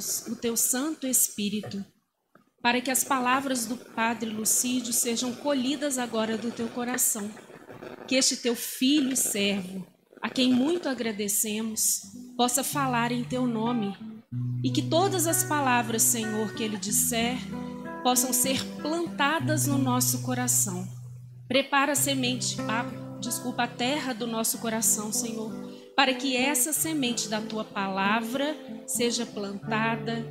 dá-nos o teu Santo Espírito, para que as palavras do Padre Lucídio sejam colhidas agora do teu coração. Que este teu filho e servo, a quem muito agradecemos, possa falar em teu nome e que todas as palavras, Senhor, que ele disser, possam ser plantadas no nosso coração. Prepara a semente, a, desculpa, a terra do nosso coração, Senhor, para que essa semente da tua palavra seja plantada,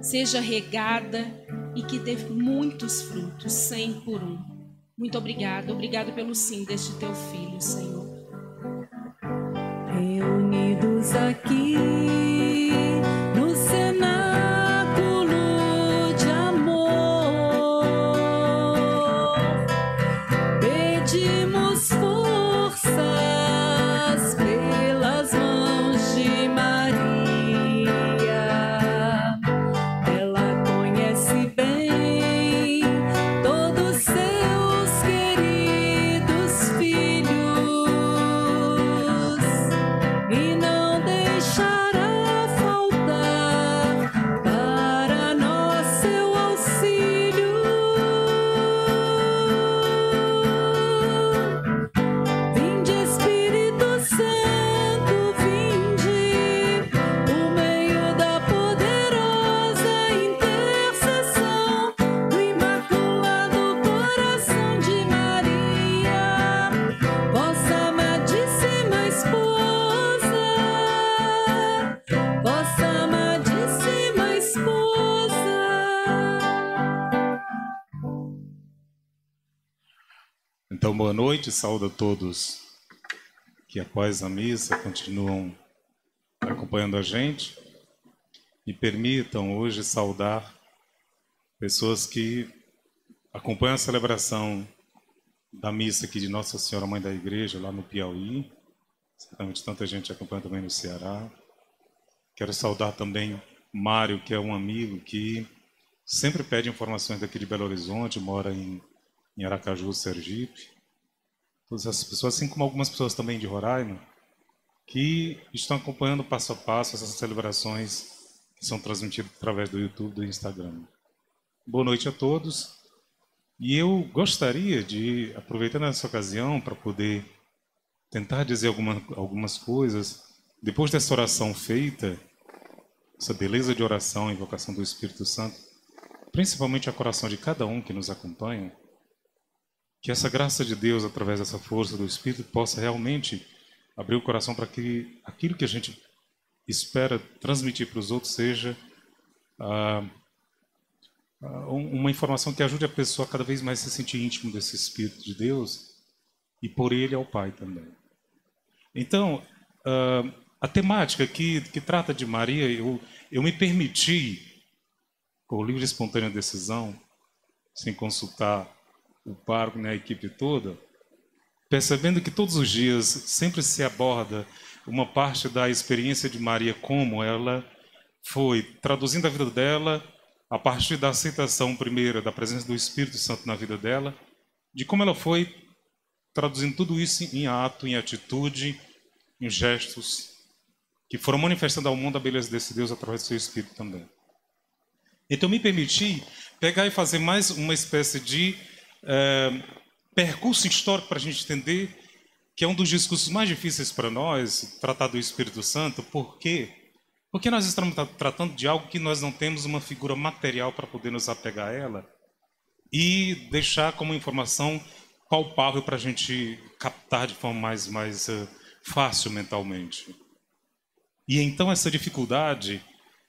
seja regada e que dê muitos frutos, cem por um. Muito obrigado, obrigado pelo sim deste teu filho, Senhor. Reunidos aqui noite, saúdo a todos que após a missa continuam acompanhando a gente. Me permitam hoje saudar pessoas que acompanham a celebração da missa aqui de Nossa Senhora Mãe da Igreja, lá no Piauí. Certamente tanta gente acompanha também no Ceará. Quero saudar também Mário, que é um amigo que sempre pede informações daqui de Belo Horizonte, mora em, em Aracaju, Sergipe todas essas pessoas, assim como algumas pessoas também de Roraima, que estão acompanhando passo a passo essas celebrações que são transmitidas através do YouTube, do Instagram. Boa noite a todos. E eu gostaria de, aproveitando essa ocasião, para poder tentar dizer alguma, algumas coisas, depois dessa oração feita, essa beleza de oração, invocação do Espírito Santo, principalmente a coração de cada um que nos acompanha, que essa graça de Deus, através dessa força do Espírito, possa realmente abrir o coração para que aquilo que a gente espera transmitir para os outros seja ah, ah, uma informação que ajude a pessoa a cada vez mais se sentir íntimo desse Espírito de Deus e por ele ao Pai também. Então, ah, a temática que, que trata de Maria, eu, eu me permiti, o livre e espontânea decisão, sem consultar o parco, né, a equipe toda, percebendo que todos os dias sempre se aborda uma parte da experiência de Maria, como ela foi traduzindo a vida dela a partir da aceitação primeira da presença do Espírito Santo na vida dela, de como ela foi traduzindo tudo isso em ato, em atitude, em gestos, que foram manifestando ao mundo a beleza desse Deus através do seu Espírito também. Então me permiti pegar e fazer mais uma espécie de é, percurso histórico para a gente entender que é um dos discursos mais difíceis para nós, tratar do Espírito Santo, por quê? Porque nós estamos tratando de algo que nós não temos uma figura material para poder nos apegar a ela e deixar como informação palpável para a gente captar de forma mais, mais uh, fácil mentalmente. E então essa dificuldade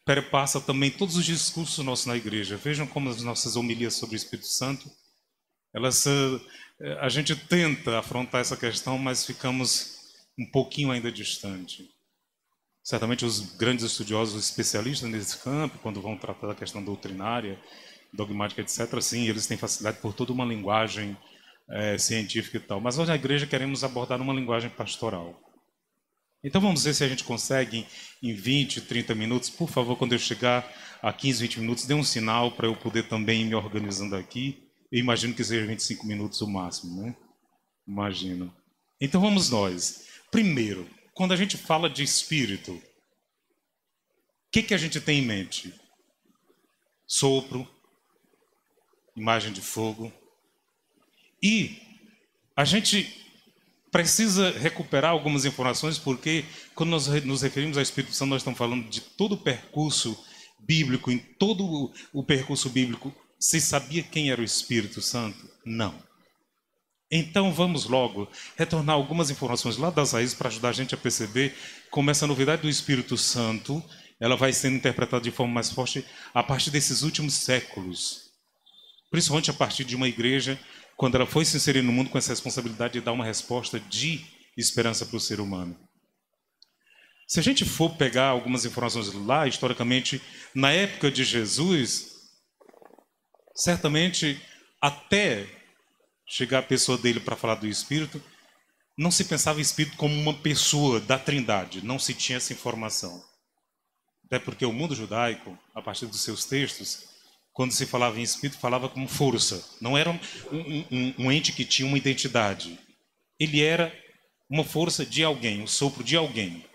perpassa também todos os discursos nossos na igreja. Vejam como as nossas homilias sobre o Espírito Santo elas, eh, a gente tenta afrontar essa questão, mas ficamos um pouquinho ainda distante. Certamente os grandes estudiosos, os especialistas nesse campo, quando vão tratar da questão doutrinária, dogmática, etc., sim, eles têm facilidade por toda uma linguagem é, científica e tal. Mas nós na igreja queremos abordar uma linguagem pastoral. Então vamos ver se a gente consegue em 20, 30 minutos. Por favor, quando eu chegar a 15, 20 minutos, dê um sinal para eu poder também ir me organizando aqui imagino que seja 25 minutos o máximo, né? Imagino. Então vamos nós. Primeiro, quando a gente fala de espírito, o que, que a gente tem em mente? sopro, imagem de fogo. E a gente precisa recuperar algumas informações, porque quando nós nos referimos ao Espírito Santo, nós estamos falando de todo o percurso bíblico, em todo o percurso bíblico. Se sabia quem era o Espírito Santo? Não. Então vamos logo retornar algumas informações lá das raízes para ajudar a gente a perceber como essa novidade do Espírito Santo ela vai sendo interpretada de forma mais forte a partir desses últimos séculos. Principalmente a partir de uma igreja, quando ela foi se inserir no mundo com essa responsabilidade de dar uma resposta de esperança para o ser humano. Se a gente for pegar algumas informações lá, historicamente, na época de Jesus, certamente até chegar a pessoa dele para falar do Espírito, não se pensava em Espírito como uma pessoa da Trindade, não se tinha essa informação. Até porque o mundo judaico, a partir dos seus textos, quando se falava em Espírito, falava como força. Não era um, um, um ente que tinha uma identidade. Ele era uma força de alguém, o um sopro de alguém.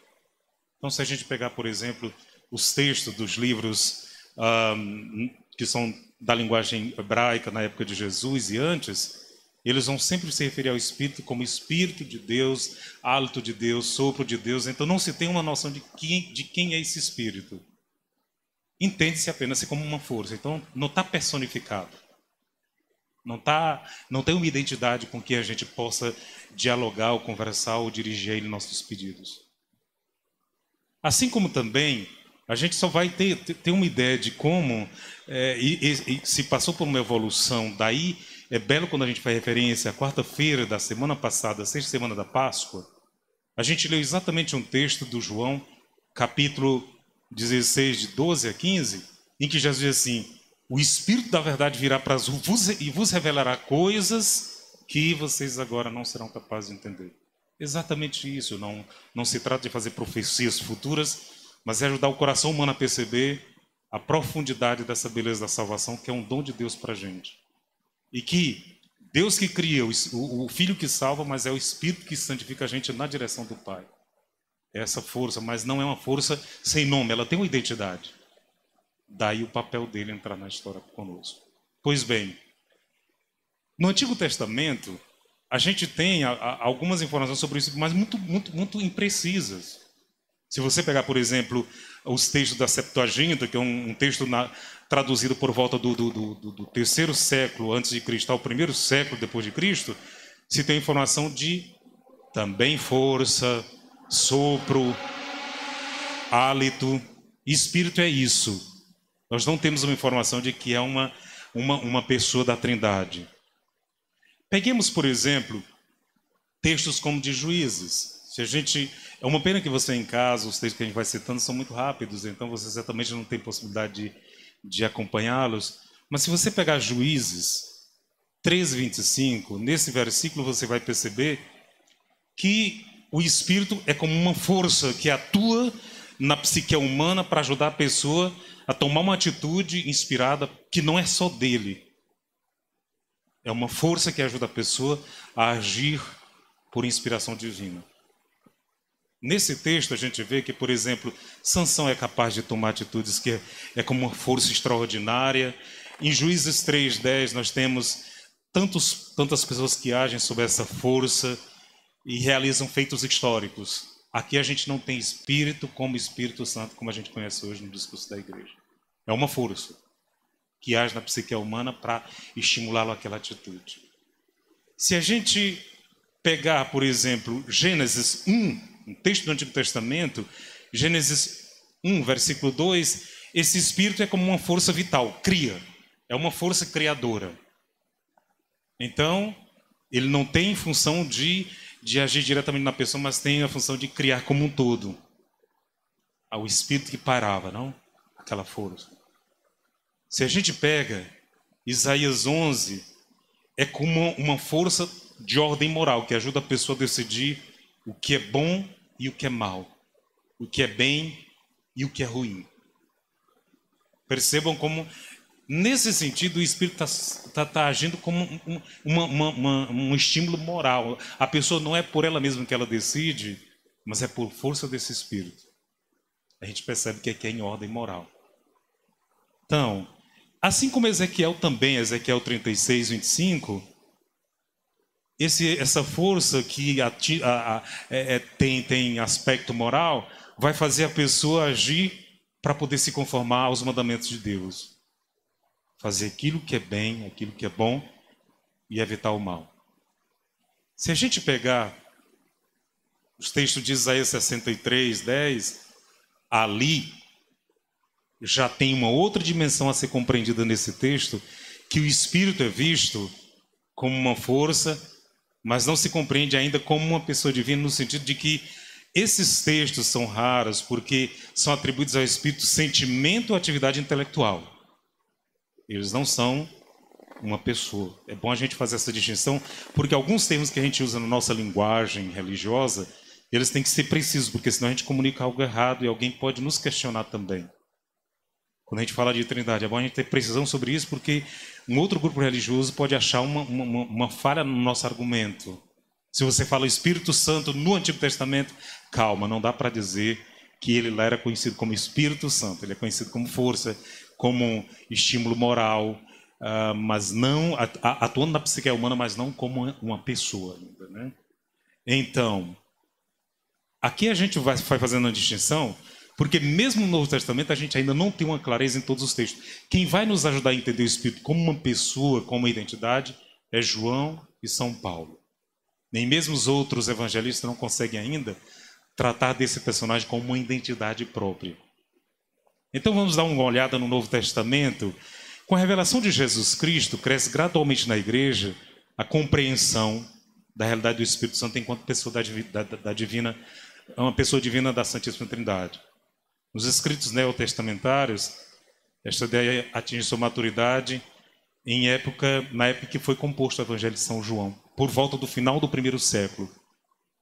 Então, se a gente pegar, por exemplo, os textos dos livros um, que são da linguagem hebraica na época de Jesus e antes, eles vão sempre se referir ao Espírito como Espírito de Deus, hálito de Deus, sopro de Deus. Então não se tem uma noção de quem, de quem é esse Espírito. Entende-se apenas como uma força. Então não está personificado. Não, tá, não tem uma identidade com que a gente possa dialogar ou conversar ou dirigir a ele nossos pedidos. Assim como também a gente só vai ter, ter uma ideia de como é, e, e, se passou por uma evolução daí é belo quando a gente faz referência à quarta-feira da semana passada, sexta semana da Páscoa. A gente leu exatamente um texto do João, capítulo 16, de 12 a 15, em que Jesus diz assim: O Espírito da Verdade virá para vos e vos revelará coisas que vocês agora não serão capazes de entender. Exatamente isso. Não, não se trata de fazer profecias futuras, mas é ajudar o coração humano a perceber a profundidade dessa beleza da salvação, que é um dom de Deus para a gente. E que Deus que cria, o, Filho que salva, mas é o Espírito que santifica a gente na direção do Pai. É essa força, mas não é uma força sem nome, ela tem uma identidade. Daí o papel dele entrar na história conosco. Pois bem, no Antigo Testamento, a gente tem algumas informações sobre isso, mas muito, muito, muito imprecisas. Se você pegar, por exemplo, os textos da Septuaginta, que é um, um texto na, traduzido por volta do, do, do, do, terceiro século antes de Cristo ao primeiro século depois de Cristo, se tem informação de também força, sopro, hálito. Espírito é isso. Nós não temos uma informação de que é uma, uma, uma pessoa da Trindade. Peguemos, por exemplo, textos como de juízes. Se a gente é uma pena que você em casa, os textos que a gente vai citando são muito rápidos, então você certamente não tem possibilidade de de acompanhá-los. Mas se você pegar Juízes 3:25, nesse versículo você vai perceber que o espírito é como uma força que atua na psique humana para ajudar a pessoa a tomar uma atitude inspirada que não é só dele. É uma força que ajuda a pessoa a agir por inspiração divina. Nesse texto a gente vê que, por exemplo, Sansão é capaz de tomar atitudes que é, é como uma força extraordinária. Em Juízes 3:10 nós temos tantos, tantas pessoas que agem sob essa força e realizam feitos históricos. Aqui a gente não tem espírito como Espírito Santo, como a gente conhece hoje no discurso da igreja. É uma força que age na psique humana para estimulá-lo àquela atitude. Se a gente pegar, por exemplo, Gênesis 1, um texto do Antigo Testamento, Gênesis 1, versículo 2, esse espírito é como uma força vital, cria, é uma força criadora. Então, ele não tem função de, de agir diretamente na pessoa, mas tem a função de criar como um todo. Ah, o espírito que parava, não? Aquela força. Se a gente pega Isaías 11, é como uma força de ordem moral que ajuda a pessoa a decidir o que é bom e o que é mal, o que é bem e o que é ruim. Percebam como, nesse sentido, o Espírito está tá, tá agindo como um, uma, uma, um estímulo moral. A pessoa não é por ela mesma que ela decide, mas é por força desse Espírito. A gente percebe que aqui é em ordem moral. Então, Assim como Ezequiel também, Ezequiel 36, 25, esse, essa força que a, a, é, é, tem, tem aspecto moral vai fazer a pessoa agir para poder se conformar aos mandamentos de Deus. Fazer aquilo que é bem, aquilo que é bom e evitar o mal. Se a gente pegar os textos de Isaías 63, 10, ali já tem uma outra dimensão a ser compreendida nesse texto, que o Espírito é visto como uma força, mas não se compreende ainda como uma pessoa divina, no sentido de que esses textos são raros porque são atribuídos ao Espírito sentimento ou atividade intelectual. Eles não são uma pessoa. É bom a gente fazer essa distinção, porque alguns termos que a gente usa na nossa linguagem religiosa, eles têm que ser precisos, porque senão a gente comunica algo errado e alguém pode nos questionar também. Quando a gente fala de trindade, é bom a gente ter precisão sobre isso, porque um outro grupo religioso pode achar uma, uma, uma falha no nosso argumento. Se você fala Espírito Santo no Antigo Testamento, calma, não dá para dizer que ele lá era conhecido como Espírito Santo. Ele é conhecido como força, como estímulo moral, uh, mas não atuando na psique humana, mas não como uma pessoa ainda, né? Então, aqui a gente vai, vai fazendo uma distinção, porque mesmo no Novo Testamento a gente ainda não tem uma clareza em todos os textos. Quem vai nos ajudar a entender o Espírito como uma pessoa, como uma identidade, é João e São Paulo. Nem mesmo os outros evangelistas não conseguem ainda tratar desse personagem como uma identidade própria. Então vamos dar uma olhada no Novo Testamento com a revelação de Jesus Cristo, cresce gradualmente na igreja a compreensão da realidade do Espírito Santo enquanto pessoa da, da, da divina, uma pessoa divina da Santíssima Trindade. Nos escritos neotestamentários, esta ideia atinge sua maturidade em época, na época que foi composto o Evangelho de São João, por volta do final do primeiro século,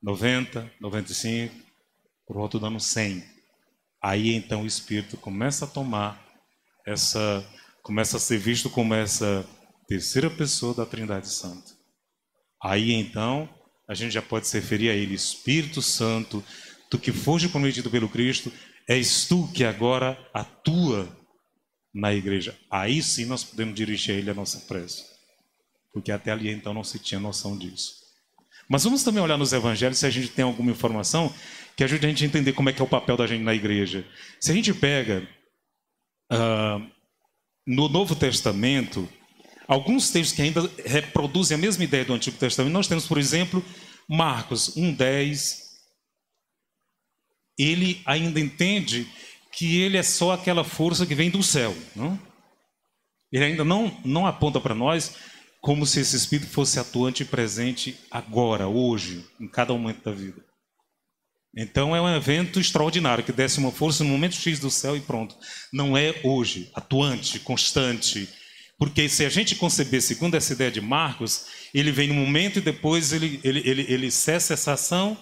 90, 95, por volta do ano 100. Aí então o Espírito começa a tomar essa começa a ser visto como essa terceira pessoa da Trindade Santa. Aí então, a gente já pode se referir a ele, Espírito Santo, tu que foste prometido pelo Cristo, és tu que agora atua na igreja. Aí sim nós podemos dirigir a ele a nossa prece. Porque até ali então não se tinha noção disso. Mas vamos também olhar nos evangelhos se a gente tem alguma informação que ajude a gente a entender como é que é o papel da gente na igreja. Se a gente pega uh, no Novo Testamento, alguns textos que ainda reproduzem a mesma ideia do Antigo Testamento. Nós temos, por exemplo, Marcos 1,10. Ele ainda entende que ele é só aquela força que vem do céu. Não? Ele ainda não, não aponta para nós como se esse Espírito fosse atuante e presente agora, hoje, em cada momento da vida. Então é um evento extraordinário que desce uma força no momento X do céu e pronto. Não é hoje, atuante, constante. Porque se a gente conceber segundo essa ideia de Marcos, ele vem no momento e depois ele, ele, ele, ele cessa essa ação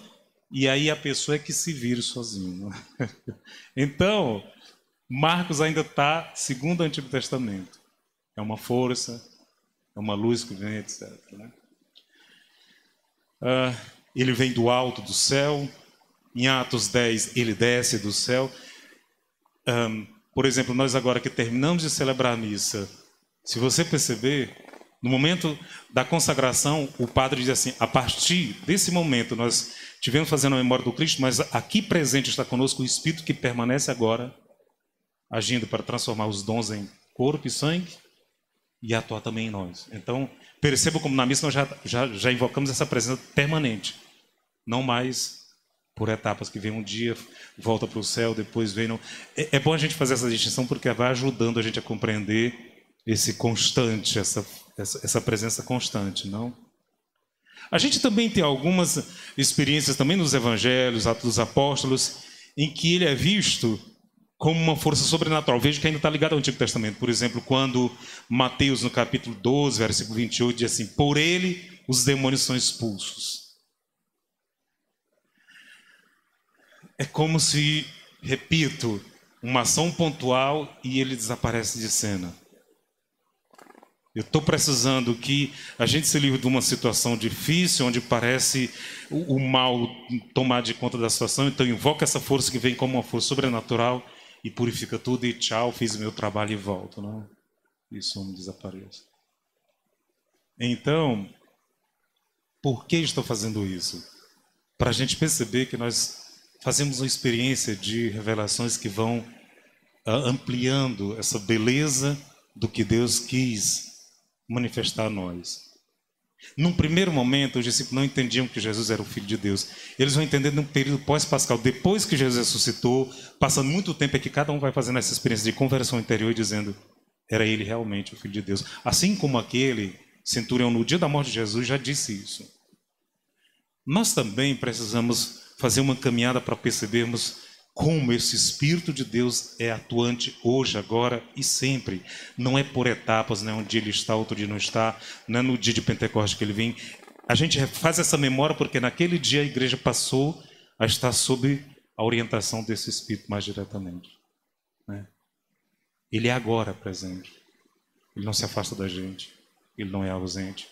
e aí a pessoa é que se vira sozinho. então, Marcos ainda está segundo o Antigo Testamento. É uma força, é uma luz que vem, etc. Né? Uh, ele vem do alto do céu, em Atos 10, ele desce do céu. Um, por exemplo, nós agora que terminamos de celebrar a missa, se você perceber, no momento da consagração, o padre diz assim: a partir desse momento, nós tivemos fazendo a memória do Cristo, mas aqui presente está conosco o Espírito que permanece agora, agindo para transformar os dons em corpo e sangue e atuar também em nós. Então, perceba como na missa nós já, já, já invocamos essa presença permanente, não mais por etapas, que vem um dia, volta para o céu, depois vem. No... É, é, bom a gente fazer essa distinção porque vai ajudando a gente a compreender esse constante, essa, essa, presença constante, não? A gente também tem algumas experiências também nos evangelhos, Atos dos Apóstolos, em que ele é visto como uma força sobrenatural. Veja que ainda está ligado ao Antigo Testamento. Por exemplo, quando Mateus, no capítulo 12, versículo 28, diz assim: Por ele os demônios são expulsos. É como se, repito, uma ação pontual e ele desaparece de cena. Eu estou precisando que a gente se livre de uma situação difícil, onde parece o, mal tomar de conta da situação, então invoca essa força que vem como uma força sobrenatural e purifica tudo e tchau, fiz meu trabalho e volto. Não? e some desapareça. Então, por que estou fazendo isso? Para a gente perceber que nós fazemos uma experiência de revelações que vão uh, ampliando essa beleza do que Deus quis manifestar a nós. Num primeiro momento, os discípulos não entendiam que Jesus era o Filho de Deus. Eles vão entender num período pós-pascal, depois que Jesus ressuscitou, passando muito tempo, é que cada um vai fazendo essa experiência de conversão interior dizendo: era ele realmente o Filho de Deus. Assim como aquele centurião, no dia da morte de Jesus, já disse isso. Nós também precisamos fazer uma caminhada para percebermos como esse Espírito de Deus é atuante hoje, agora e sempre. Não é por etapas, não é um dia ele está, outro dia não está, não é no dia de Pentecostes que ele vem. A gente faz essa memória porque naquele dia a igreja passou a estar sob a orientação desse Espírito mais diretamente. Né? Ele é agora presente. Ele não se afasta da gente. Ele não é ausente.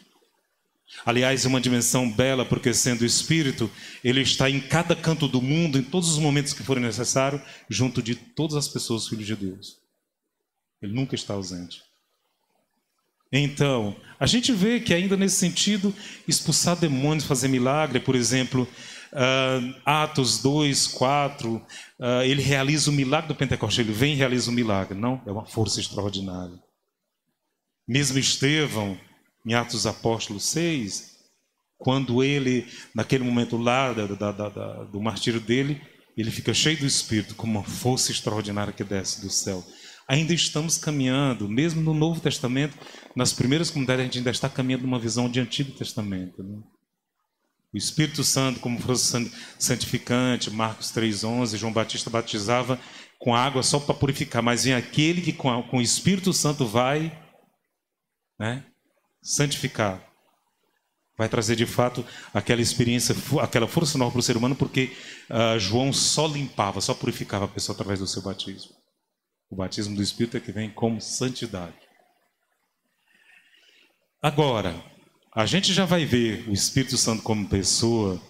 Aliás, é uma dimensão bela, porque sendo Espírito, ele está em cada canto do mundo, em todos os momentos que forem necessários, junto de todas as pessoas, filhos de Deus. Ele nunca está ausente. Então, a gente vê que ainda nesse sentido, expulsar demônios, fazer milagre, por exemplo, uh, Atos 2, 4, uh, ele realiza o milagre do Pentecostes, ele vem e realiza o milagre. Não, é uma força extraordinária. Mesmo Estevão, em Atos Apóstolos 6, quando ele, naquele momento lá da, da, da, do martírio dele, ele fica cheio do Espírito, como uma força extraordinária que desce do céu. Ainda estamos caminhando, mesmo no Novo Testamento, nas primeiras comunidades, a gente ainda está caminhando numa visão de Antigo Testamento. Né? O Espírito Santo, como força santificante, Marcos 3,11, João Batista batizava com água só para purificar, mas vem aquele que com, a, com o Espírito Santo vai né, santificar. Vai trazer de fato aquela experiência, aquela força nova para o ser humano, porque uh, João só limpava, só purificava a pessoa através do seu batismo. O batismo do Espírito é que vem como santidade. Agora, a gente já vai ver o Espírito Santo como pessoa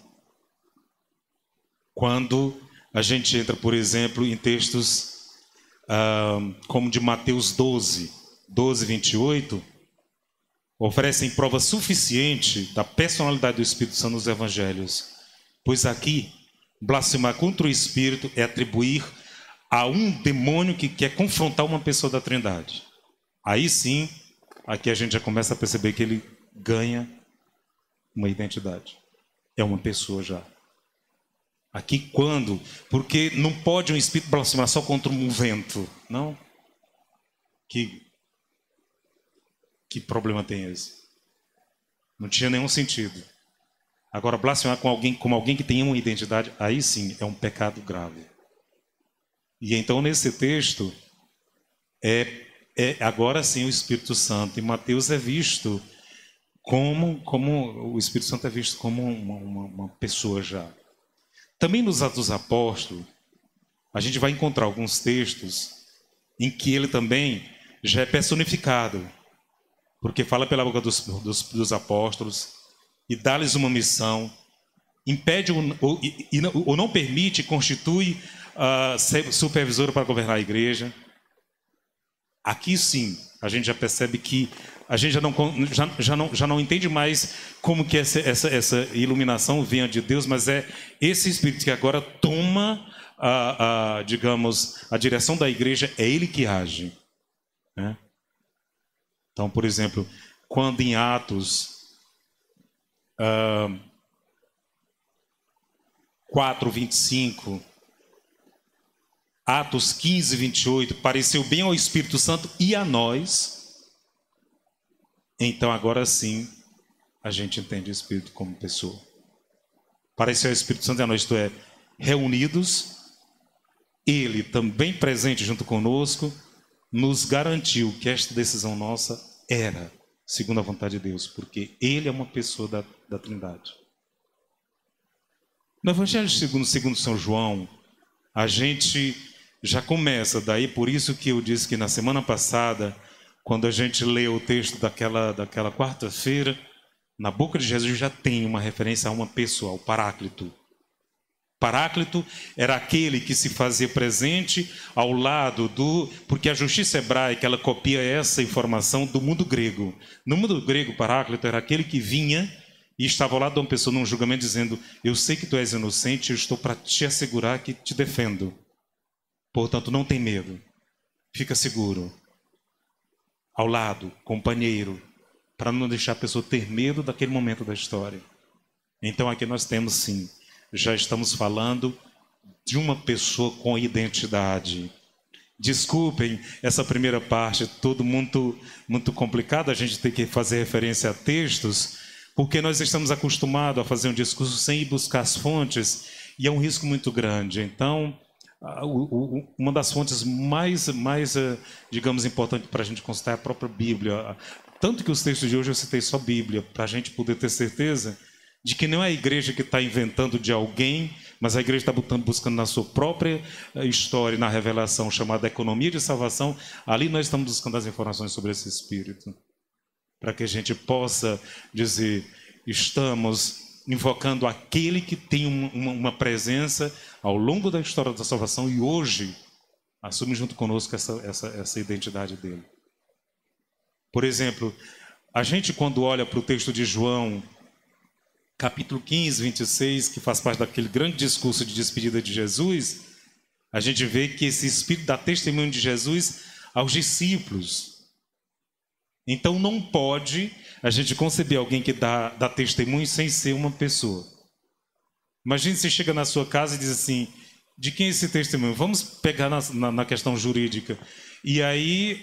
quando a gente entra, por exemplo, em textos uh, como de Mateus 12, 12, 28 oferecem prova suficiente da personalidade do Espírito Santo nos evangelhos. Pois aqui, blasfemar contra o Espírito é atribuir a um demônio que quer confrontar uma pessoa da Trindade. Aí sim, aqui a gente já começa a perceber que ele ganha uma identidade. É uma pessoa já. Aqui quando? Porque não pode um espírito blasfemar só contra um vento, não? Que que problema tem esse? Não tinha nenhum sentido. Agora, blasfemar com alguém, como alguém que tem uma identidade, aí sim é um pecado grave. E então, nesse texto, é, é agora sim o Espírito Santo. E Mateus é visto como, como o Espírito Santo é visto como uma, uma, uma pessoa já. Também nos Atos dos Apóstolos, a gente vai encontrar alguns textos em que ele também já é personificado porque fala pela boca dos, dos, dos apóstolos e dá-lhes uma missão, impede ou, ou, ou não permite, constitui uh, supervisor para governar a igreja. Aqui sim, a gente já percebe que a gente já não, já, já não, já não entende mais como que essa, essa, essa iluminação venha de Deus, mas é esse Espírito que agora toma, a, a digamos, a direção da igreja, é ele que age. Né? Então, por exemplo, quando em Atos uh, 4, 25, Atos 15, 28, pareceu bem ao Espírito Santo e a nós, então agora sim a gente entende o Espírito como pessoa. Pareceu ao Espírito Santo e a nós, isto é, reunidos, ele também presente junto conosco, nos garantiu que esta decisão nossa era segundo a vontade de Deus, porque Ele é uma pessoa da, da Trindade. No Evangelho segundo, segundo São João, a gente já começa, daí por isso que eu disse que na semana passada, quando a gente lê o texto daquela, daquela quarta-feira, na boca de Jesus já tem uma referência a uma pessoa, ao Paráclito. Paráclito era aquele que se fazia presente ao lado do. Porque a justiça hebraica ela copia essa informação do mundo grego. No mundo grego, Paráclito era aquele que vinha e estava ao lado de uma pessoa num julgamento dizendo: Eu sei que tu és inocente, eu estou para te assegurar que te defendo. Portanto, não tem medo. Fica seguro. Ao lado, companheiro, para não deixar a pessoa ter medo daquele momento da história. Então aqui nós temos sim já estamos falando de uma pessoa com identidade. Desculpem essa primeira parte, tudo muito muito complicado, a gente tem que fazer referência a textos, porque nós estamos acostumados a fazer um discurso sem ir buscar as fontes, e é um risco muito grande. Então, uma das fontes mais, mais eh, digamos, importantes para a gente consultar é a própria Bíblia. Tanto que os textos de hoje eu citei só Bíblia, para a gente poder ter certeza de que não é a igreja que está inventando de alguém, mas a igreja está buscando na sua própria eh, história, na revelação chamada economia de salvação. Ali nós estamos buscando as informações sobre esse Espírito, para que a gente possa dizer: estamos invocando aquele que tem uma, uma presença ao longo da história da salvação e hoje assume junto conosco essa, essa, essa identidade dele. Por exemplo, a gente quando olha para o texto de João capítulo 15, 26, que faz parte daquele grande discurso de despedida de Jesus, a gente vê que esse Espírito dá testemunho de Jesus aos discípulos. Então não pode a gente conceber alguém que dá, dá testemunho sem ser uma pessoa. Imagine se chega na sua casa e diz assim: de quem é esse testemunho? Vamos pegar na, na, na questão jurídica. E aí,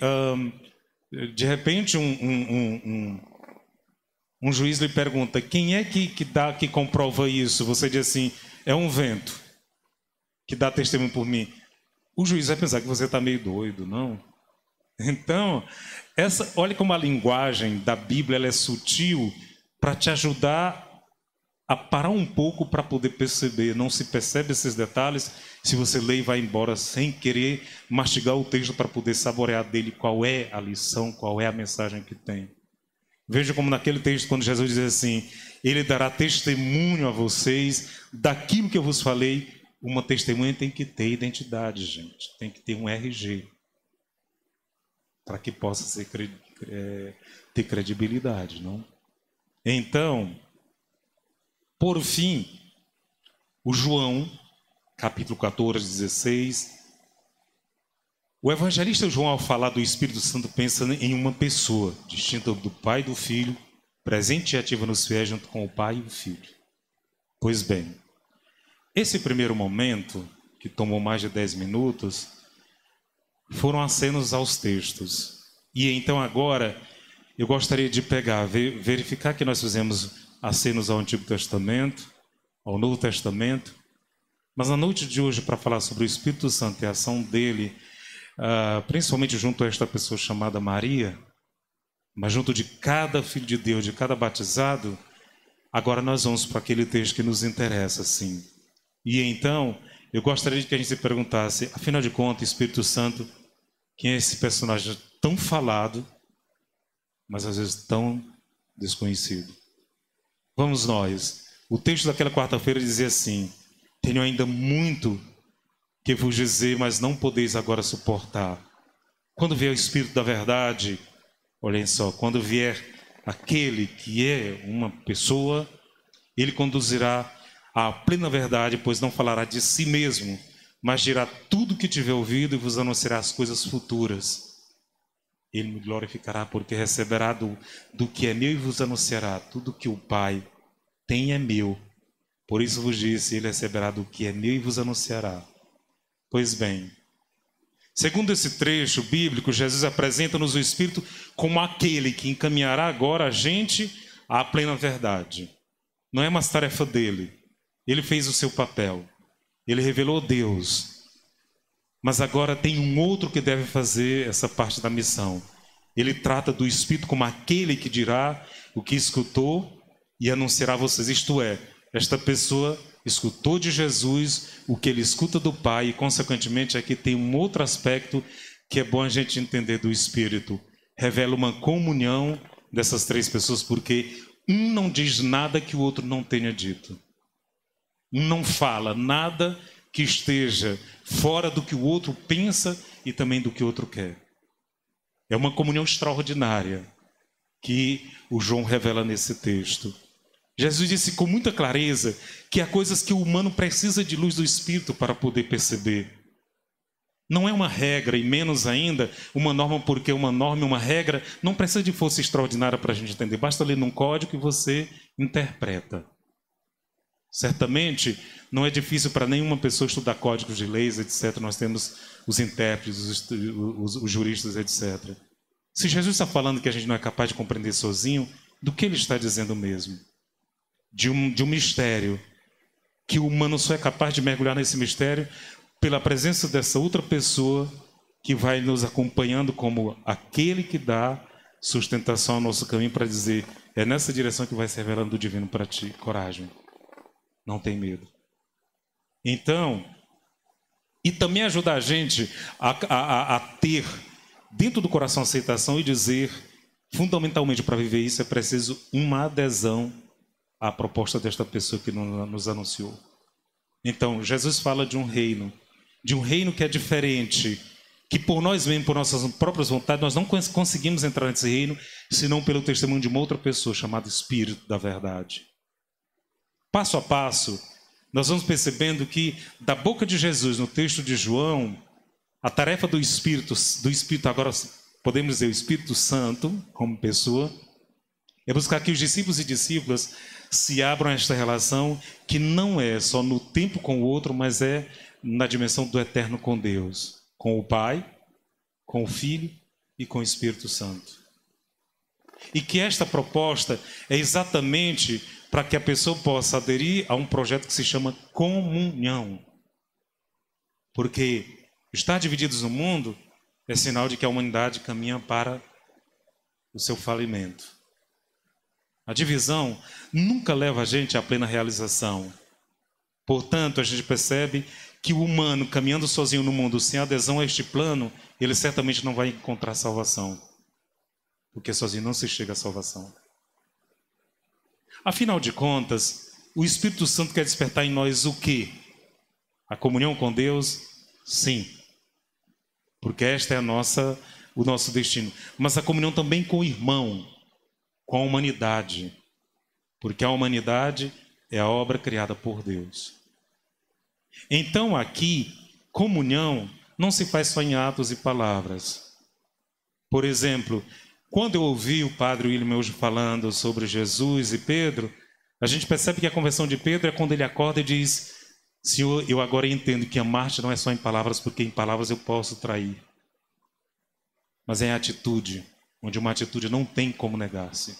de repente, um, um, um, um juiz lhe pergunta: quem é que, que dá, que comprova isso? Você diz assim: é um vento que dá testemunho por mim. O juiz vai pensar que você está meio doido, não? Então, essa, olha como a linguagem da Bíblia ela é sutil para te ajudar a parar um pouco para poder perceber. Não se percebe esses detalhes se você lê e vai embora sem querer mastigar o texto para poder saborear dele qual é a lição, qual é a mensagem que tem. Veja como naquele texto, quando Jesus diz assim: Ele dará testemunho a vocês daquilo que eu vos falei. Uma testemunha tem que ter identidade, gente. Tem que ter um RG. Para que possa ser, é, ter credibilidade, não? Então, por fim, o João, capítulo 14, 16, o evangelista João, ao falar do Espírito Santo, pensa em uma pessoa, distinta do Pai e do Filho, presente e ativa nos fiéis junto com o Pai e o Filho. Pois bem, esse primeiro momento, que tomou mais de dez minutos, foram acenos aos textos. E então agora eu gostaria de pegar, verificar que nós fizemos acenos ao Antigo Testamento, ao Novo Testamento, mas na noite de hoje, para falar sobre o Espírito Santo e a ação dele uh, principalmente junto a esta pessoa chamada Maria, mas junto de cada filho de Deus, de cada batizado, agora nós vamos para aquele texto que nos interessa, sim. E então, eu gostaria que a gente se perguntasse, afinal de contas, Espírito Santo, quem é esse personagem tão falado, mas às vezes tão desconhecido? Vamos nós. O texto daquela quarta-feira dizia assim: Tenho ainda muito que vos dizer, mas não podeis agora suportar. Quando vier o Espírito da Verdade, olhem só, quando vier aquele que é uma pessoa, ele conduzirá à plena verdade, pois não falará de si mesmo, mas dirá tudo o que tiver ouvido e vos anunciará as coisas futuras. Ele me glorificará, porque receberá do, do que é meu e vos anunciará tudo que o Pai tem é meu. Por isso vos disse: Ele receberá do que é meu e vos anunciará. Pois bem, segundo esse trecho bíblico, Jesus apresenta-nos o Espírito como aquele que encaminhará agora a gente à plena verdade. Não é mais tarefa dele. Ele fez o seu papel. Ele revelou Deus. Mas agora tem um outro que deve fazer essa parte da missão. Ele trata do Espírito como aquele que dirá o que escutou e anunciará a vocês. Isto é, esta pessoa escutou de Jesus o que ele escuta do Pai, e consequentemente aqui tem um outro aspecto que é bom a gente entender do Espírito. Revela uma comunhão dessas três pessoas, porque um não diz nada que o outro não tenha dito. Um não fala nada que esteja fora do que o outro pensa e também do que o outro quer. É uma comunhão extraordinária que o João revela nesse texto. Jesus disse com muita clareza que há coisas que o humano precisa de luz do Espírito para poder perceber. Não é uma regra, e menos ainda uma norma, porque uma norma uma regra não precisa de força extraordinária para a gente entender. Basta ler num código e você interpreta. Certamente não é difícil para nenhuma pessoa estudar códigos de leis, etc. Nós temos os intérpretes, os, os, os juristas, etc. Se Jesus está falando que a gente não é capaz de compreender sozinho, do que ele está dizendo mesmo? De um, de um mistério que o humano só é capaz de mergulhar nesse mistério pela presença dessa outra pessoa que vai nos acompanhando como aquele que dá sustentação ao nosso caminho para dizer é nessa direção que vai se revelando o divino para ti. Coragem. Não tem medo. Então, e também ajudar a gente a, a, a ter dentro do coração aceitação e dizer, fundamentalmente para viver isso é preciso uma adesão à proposta desta pessoa que nos anunciou. Então, Jesus fala de um reino, de um reino que é diferente, que por nós mesmos, por nossas próprias vontades, nós não conseguimos entrar nesse reino, senão pelo testemunho de uma outra pessoa chamada Espírito da Verdade. Passo a passo, nós vamos percebendo que da boca de Jesus, no texto de João, a tarefa do Espírito, do Espírito agora podemos dizer o Espírito Santo como pessoa, é buscar que os discípulos e discípulas se abram a esta relação que não é só no tempo com o outro, mas é na dimensão do eterno com Deus, com o Pai, com o Filho e com o Espírito Santo. E que esta proposta é exatamente para que a pessoa possa aderir a um projeto que se chama comunhão. Porque estar divididos no mundo é sinal de que a humanidade caminha para o seu falimento. A divisão nunca leva a gente à plena realização. Portanto, a gente percebe que o humano caminhando sozinho no mundo sem adesão a este plano, ele certamente não vai encontrar salvação. Porque sozinho não se chega à salvação. Afinal de contas, o Espírito Santo quer despertar em nós o quê? A comunhão com Deus? Sim. Porque esta é a nossa, o nosso destino. Mas a comunhão também com o irmão, com a humanidade. Porque a humanidade é a obra criada por Deus. Então aqui, comunhão não se faz só em atos e palavras. Por exemplo, quando eu ouvi o padre William hoje falando sobre Jesus e Pedro, a gente percebe que a conversão de Pedro é quando ele acorda e diz: Senhor, eu agora entendo que amar-te não é só em palavras, porque em palavras eu posso trair. Mas é em atitude, onde uma atitude não tem como negar-se.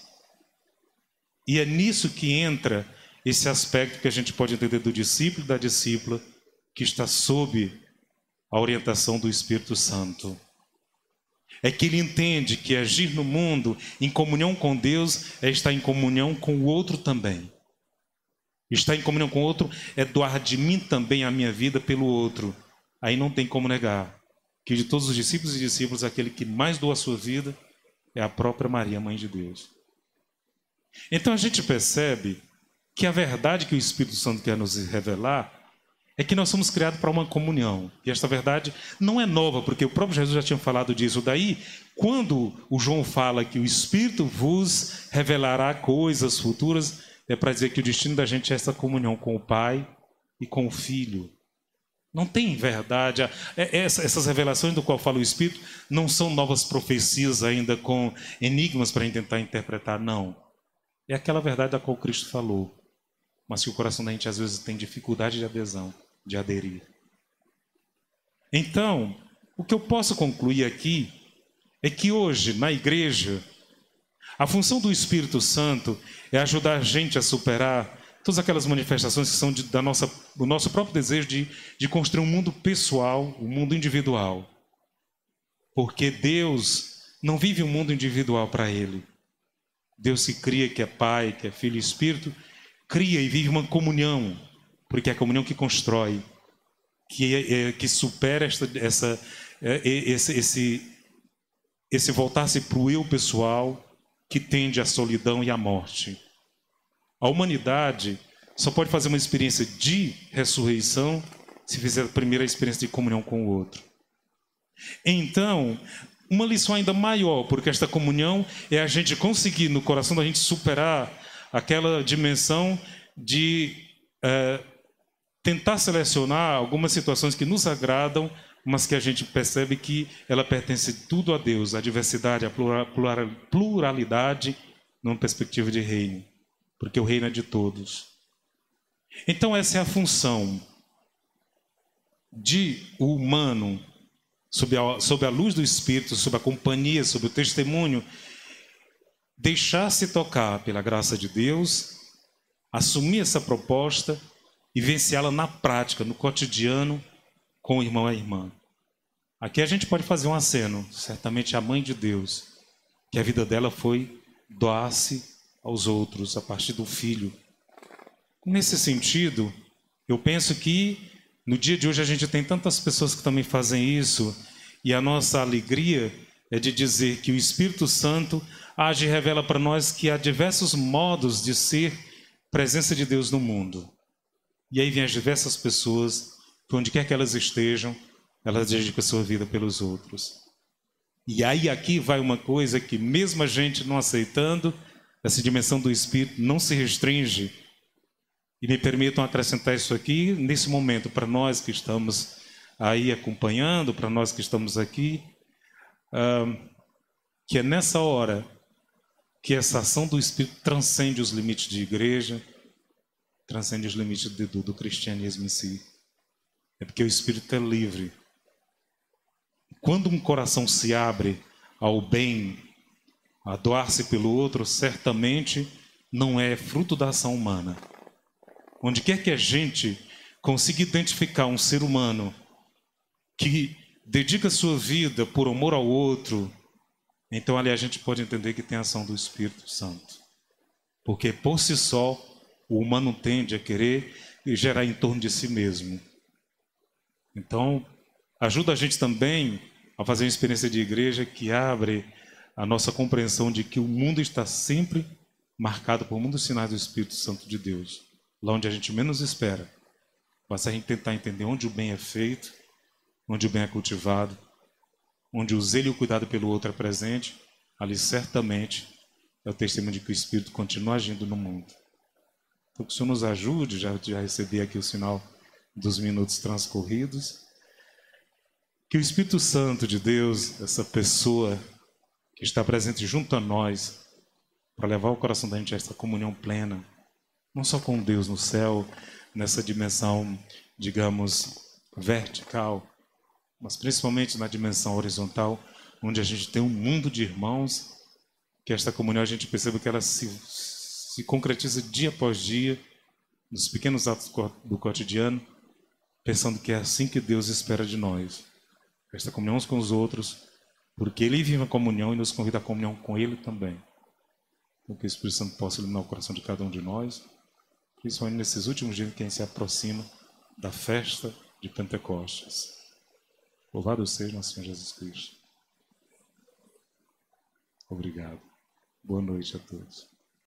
E é nisso que entra esse aspecto que a gente pode entender do discípulo e da discípula que está sob a orientação do Espírito Santo é que ele entende que agir no mundo em comunhão com Deus é estar em comunhão com o outro também. Estar em comunhão com o outro é doar de mim também a minha vida pelo outro. Aí não tem como negar que de todos os discípulos e discípulos, aquele que mais doa a sua vida é a própria Maria, mãe de Deus. Então a gente percebe que a verdade que o Espírito Santo quer nos revelar é que nós somos criados para uma comunhão. E esta verdade não é nova, porque o próprio Jesus já tinha falado disso. Daí, quando o João fala que o Espírito vos revelará coisas futuras, é para dizer que o destino da gente é essa comunhão com o Pai e com o Filho. Não tem verdade. É, é, essas revelações do qual fala o Espírito não são novas profecias ainda com enigmas para tentar interpretar, não. É aquela verdade da qual Cristo falou, mas que o coração da gente às vezes tem dificuldade de adesão de aderir. Então, o que eu posso concluir aqui é que hoje, na igreja, a função do Espírito Santo é ajudar a gente a superar todas aquelas manifestações que são de, da nossa, do nosso próprio desejo de, de construir um mundo pessoal, um mundo individual. Porque Deus não vive um mundo individual para Ele. Deus que cria, que é Pai, que é Filho e Espírito, cria e vive uma comunhão porque é a comunhão que constrói, que, é, é, que supera esta, essa, é, esse, esse, esse voltar-se para o eu pessoal que tende à solidão e à morte. A humanidade só pode fazer uma experiência de ressurreição se fizer a primeira experiência de comunhão com o outro. Então, uma lição ainda maior, porque esta comunhão é a gente conseguir no coração da gente superar aquela dimensão de é, tentar selecionar algumas situações que nos agradam, mas que a gente percebe que ela pertence tudo a Deus, a diversidade, a pluralidade, numa perspectiva de reino, porque o reino é de todos. Então, essa é a função de o humano, sob a, sob a luz do Espírito, sob a companhia, sob o testemunho, deixar-se tocar pela graça de Deus, assumir essa proposta e vencê-la na prática, no cotidiano, com o irmão e a irmã. Aqui a gente pode fazer um aceno, certamente a mãe de Deus, que a vida dela foi doar-se aos outros a partir do filho. Nesse sentido, eu penso que no dia de hoje a gente tem tantas pessoas que também fazem isso, e a nossa alegria é de dizer que o Espírito Santo age e revela para nós que há diversos modos de ser presença de Deus no mundo. E aí vem as diversas pessoas, que onde quer que elas estejam, elas dedicam a sua vida pelos outros. E aí aqui vai uma coisa que mesmo a gente não aceitando, essa dimensão do Espírito não se restringe. E me permitam acrescentar isso aqui nesse momento para nós que estamos aí acompanhando, para nós que estamos aqui, que é nessa hora que essa ação do Espírito transcende os limites de igreja, transcende os limites do, do cristianismo em si. É porque o espírito é livre. Quando um coração se abre ao bem, a doar-se pelo outro, certamente não é fruto da ação humana. Onde quer que a gente consiga identificar um ser humano que dedica sua vida por amor ao outro, então ali a gente pode entender que tem ação do Espírito Santo. Porque por si só o humano tende a querer gerar em torno de si mesmo. Então, ajuda a gente também a fazer uma experiência de igreja que abre a nossa compreensão de que o mundo está sempre marcado por muitos sinais do Espírito Santo de Deus, lá onde a gente menos espera. Basta a gente tentar entender onde o bem é feito, onde o bem é cultivado, onde o zelo e o cuidado pelo outro é presente, ali certamente é o testemunho de que o Espírito continua agindo no mundo. Então, que o Senhor nos ajude, já, já recebi aqui o sinal dos minutos transcorridos. Que o Espírito Santo de Deus, essa pessoa está presente junto a nós, para levar o coração da gente a essa comunhão plena, não só com Deus no céu, nessa dimensão, digamos, vertical, mas principalmente na dimensão horizontal, onde a gente tem um mundo de irmãos, que esta comunhão a gente perceba que ela se se concretiza dia após dia, nos pequenos atos do cotidiano, pensando que é assim que Deus espera de nós. Esta comunhão uns com os outros, porque Ele vive a comunhão e nos convida a comunhão com Ele também. Então, que o Espírito Santo possa iluminar o coração de cada um de nós, principalmente nesses últimos dias que a gente se aproxima da festa de Pentecostes. Louvado seja nosso Senhor Jesus Cristo. Obrigado. Boa noite a todos.